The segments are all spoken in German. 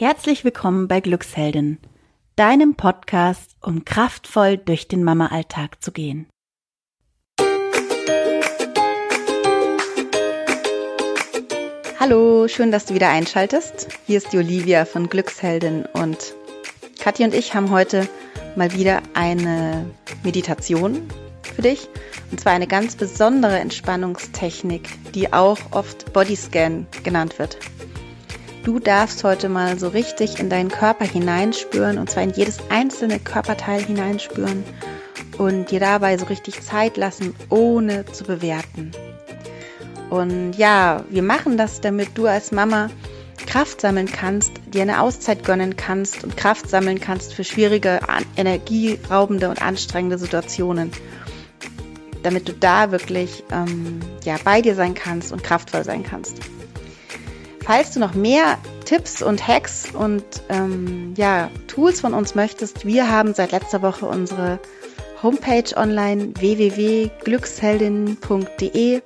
Herzlich willkommen bei Glücksheldin, deinem Podcast, um kraftvoll durch den Mama-Alltag zu gehen. Hallo, schön, dass du wieder einschaltest. Hier ist die Olivia von Glücksheldin und Kathi und ich haben heute mal wieder eine Meditation für dich. Und zwar eine ganz besondere Entspannungstechnik, die auch oft Bodyscan genannt wird. Du darfst heute mal so richtig in deinen Körper hineinspüren und zwar in jedes einzelne Körperteil hineinspüren und dir dabei so richtig Zeit lassen, ohne zu bewerten. Und ja, wir machen das, damit du als Mama Kraft sammeln kannst, dir eine Auszeit gönnen kannst und Kraft sammeln kannst für schwierige, energieraubende und anstrengende Situationen. Damit du da wirklich ähm, ja, bei dir sein kannst und kraftvoll sein kannst. Falls du noch mehr Tipps und Hacks und ähm, ja, Tools von uns möchtest, wir haben seit letzter Woche unsere Homepage online www.glücksheldin.de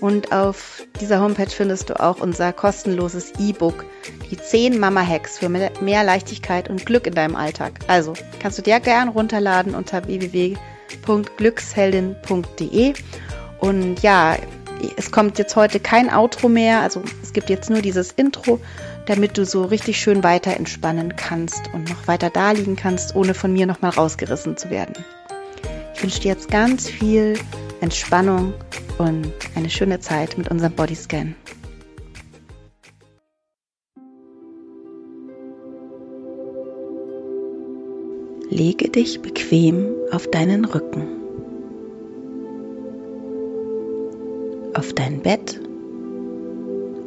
und auf dieser Homepage findest du auch unser kostenloses E-Book, die 10 Mama-Hacks für mehr Leichtigkeit und Glück in deinem Alltag. Also kannst du dir gerne runterladen unter www.glücksheldin.de und ja, es kommt jetzt heute kein Outro mehr, also es gibt jetzt nur dieses Intro, damit du so richtig schön weiter entspannen kannst und noch weiter da liegen kannst, ohne von mir nochmal rausgerissen zu werden. Ich wünsche dir jetzt ganz viel Entspannung und eine schöne Zeit mit unserem Bodyscan. Lege dich bequem auf deinen Rücken. Auf dein Bett,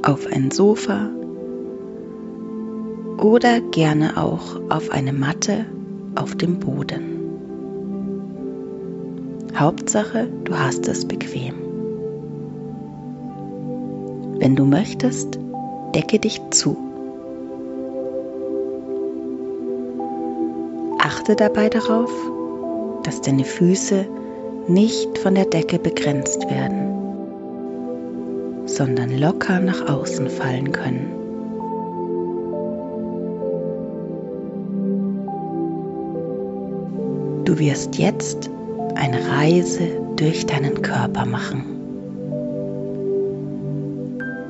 auf ein Sofa oder gerne auch auf eine Matte auf dem Boden. Hauptsache, du hast es bequem. Wenn du möchtest, decke dich zu. Achte dabei darauf, dass deine Füße nicht von der Decke begrenzt werden sondern locker nach außen fallen können. Du wirst jetzt eine Reise durch deinen Körper machen.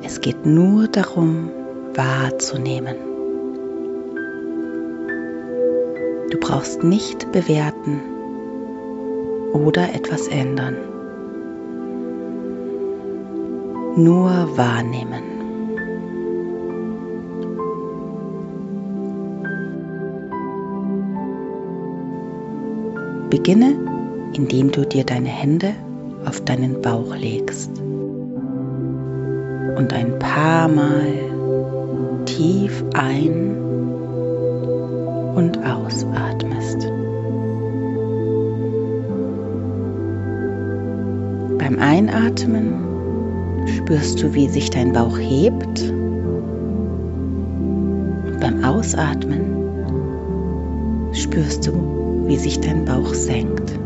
Es geht nur darum, wahrzunehmen. Du brauchst nicht bewerten oder etwas ändern. Nur wahrnehmen. Beginne, indem du dir deine Hände auf deinen Bauch legst und ein paar Mal tief ein und ausatmest. Beim Einatmen spürst du, wie sich dein Bauch hebt. Und beim Ausatmen spürst du, wie sich dein Bauch senkt.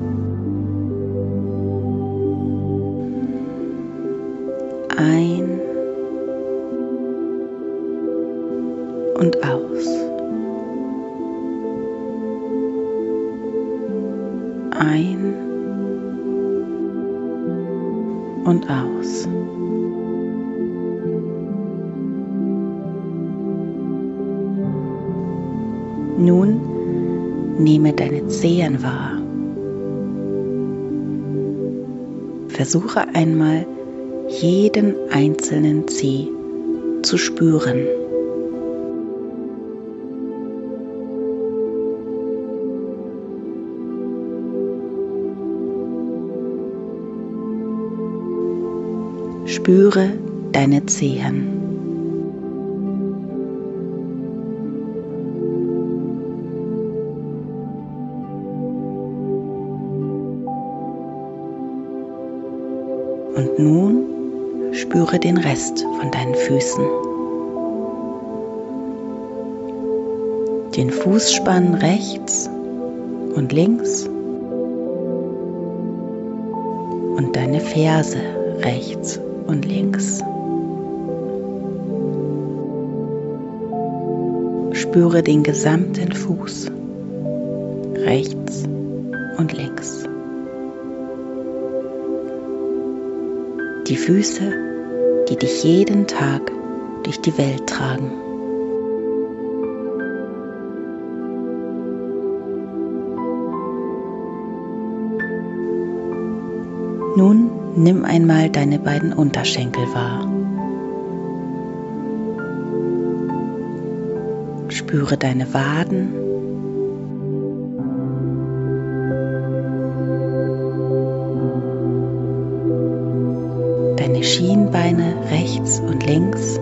Nun nehme deine Zehen wahr. Versuche einmal jeden einzelnen Zeh zu spüren. Spüre deine Zehen. Und nun spüre den Rest von deinen Füßen. Den Fußspann rechts und links und deine Ferse rechts und links. spüre den gesamten Fuß, rechts und links. Die Füße, die dich jeden Tag durch die Welt tragen. Nun nimm einmal deine beiden Unterschenkel wahr. Spüre deine Waden. Schienbeine rechts und links.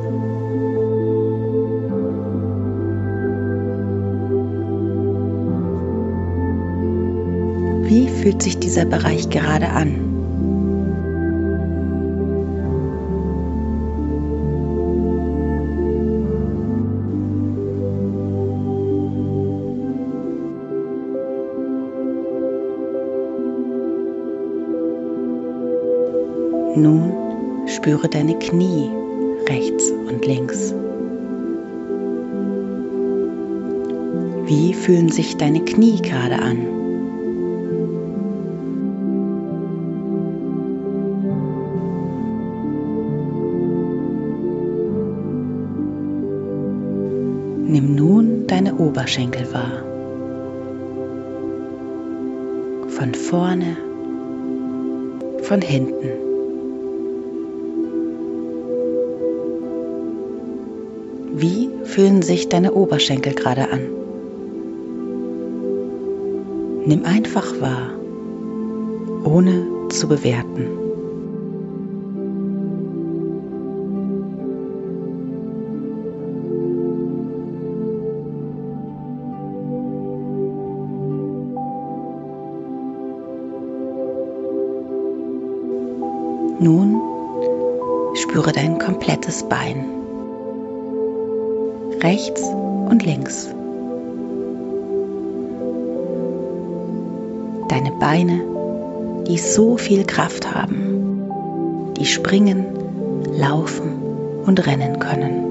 Wie fühlt sich dieser Bereich gerade an? Nun spüre deine Knie rechts und links. Wie fühlen sich deine Knie gerade an? Nimm nun deine Oberschenkel wahr. Von vorne, von hinten. Wie fühlen sich deine Oberschenkel gerade an? Nimm einfach wahr, ohne zu bewerten. Nun spüre dein komplettes Bein rechts und links. Deine Beine, die so viel Kraft haben, die springen, laufen und rennen können.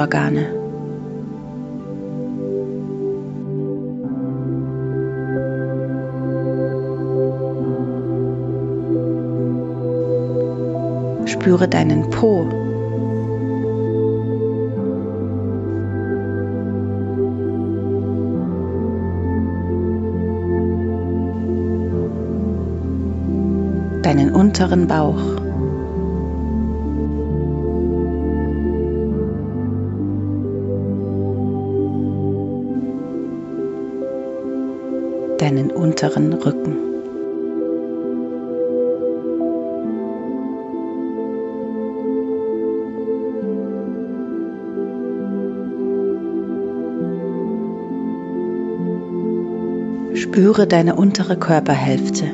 Geschlechtsorgane. Spüre deinen Po. deinen unteren Bauch. Deinen unteren Rücken. Spüre deine untere Körperhälfte.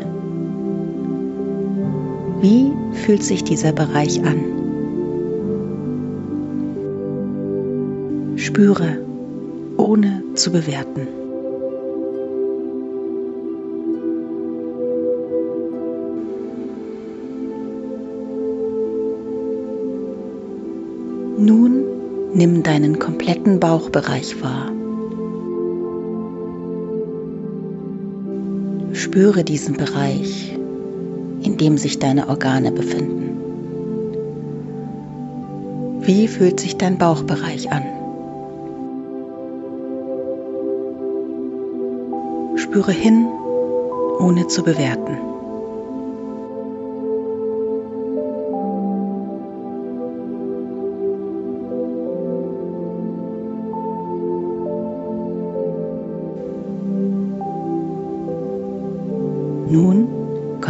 Wie fühlt sich dieser Bereich an? Spüre, ohne zu bewerten. Nimm deinen kompletten Bauchbereich wahr. Spüre diesen Bereich in dem sich deine Organe befinden. Wie fühlt sich dein Bauchbereich an? Spüre hin, ohne zu bewerten.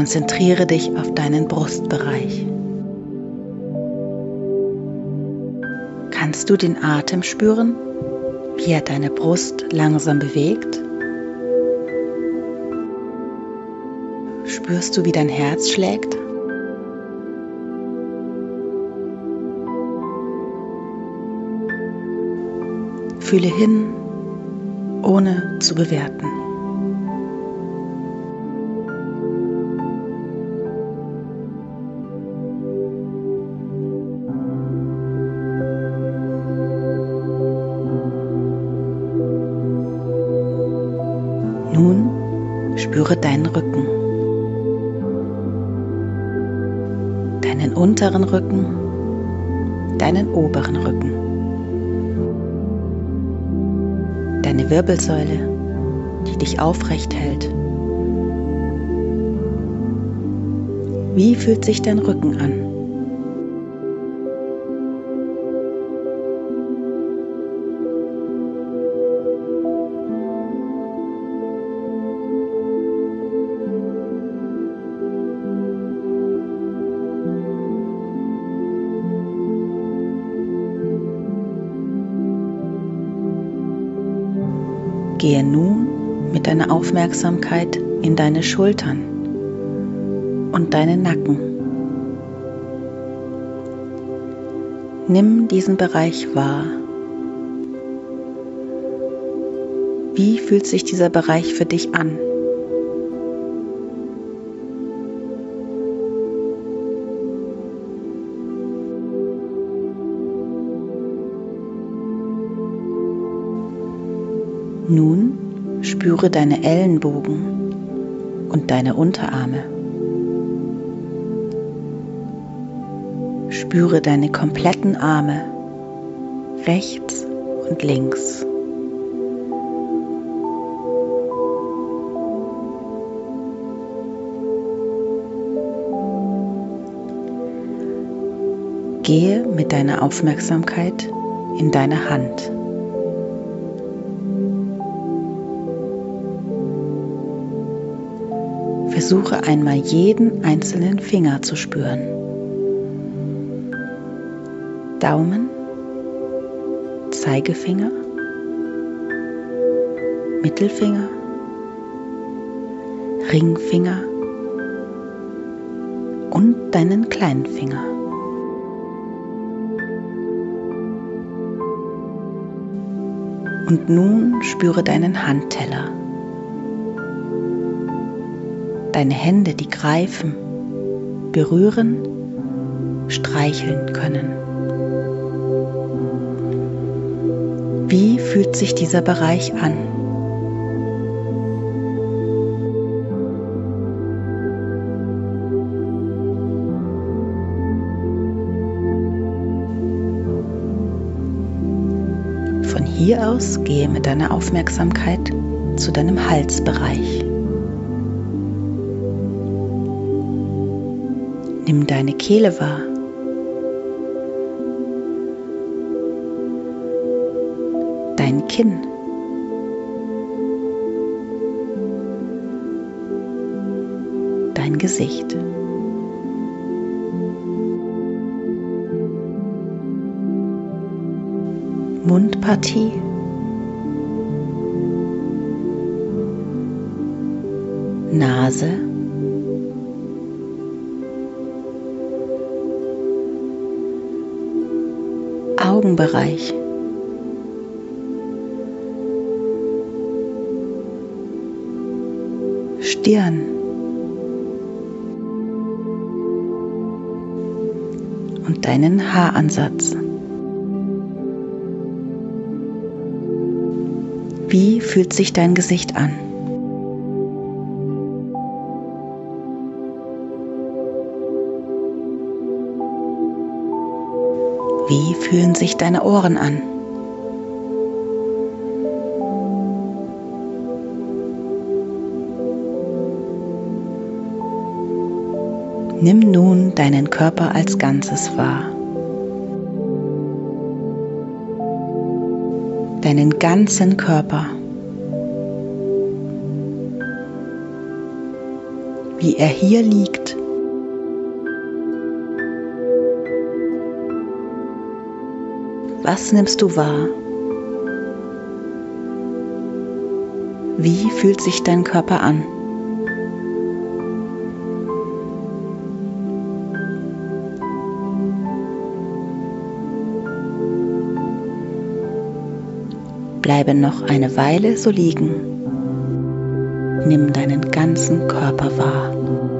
Konzentriere dich auf deinen Brustbereich. Kannst du den Atem spüren? wie er deine Brust langsam bewegt. Spürst du, wie dein Herz schlägt? Fühle hin, ohne zu bewerten. Deinen unteren Rücken, deinen oberen Rücken. deine Wirbelsäule, die dich aufrecht hält. Wie fühlt sich dein Rücken an? Gehe nun mit deiner Aufmerksamkeit in deine Schultern und deinen Nacken. Nimm diesen Bereich wahr. Wie fühlt sich dieser Bereich für dich an? Nun spüre deine Ellenbogen und deine Unterarme. Spüre deine kompletten Arme rechts und links. Gehe mit deiner Aufmerksamkeit in deine Hand. Versuche einmal jeden einzelnen Finger zu spüren. Daumen, Zeigefinger, Mittelfinger, Ringfinger und deinen kleinen Finger. Und nun spüre deinen Handteller deine Hände, die greifen, berühren, streicheln können. Wie fühlt sich dieser Bereich an? Von hier aus gehe mit deiner Aufmerksamkeit zu deinem Halsbereich. Nimm deine Kehle wahr. Dein Kinn. Dein Gesicht. Mundpartie. Nase. Augenbereich. Stirn. Und deinen Haaransatz. Wie fühlt sich dein Gesicht an? Fühlen sich deine Ohren an? Nimm nun deinen Körper als Ganzes wahr. Deinen ganzen Körper. Wie er hier liegt Was nimmst du wahr? Wie fühlt sich dein Körper an? Bleibe noch eine Weile so liegen. Nimm deinen ganzen Körper wahr.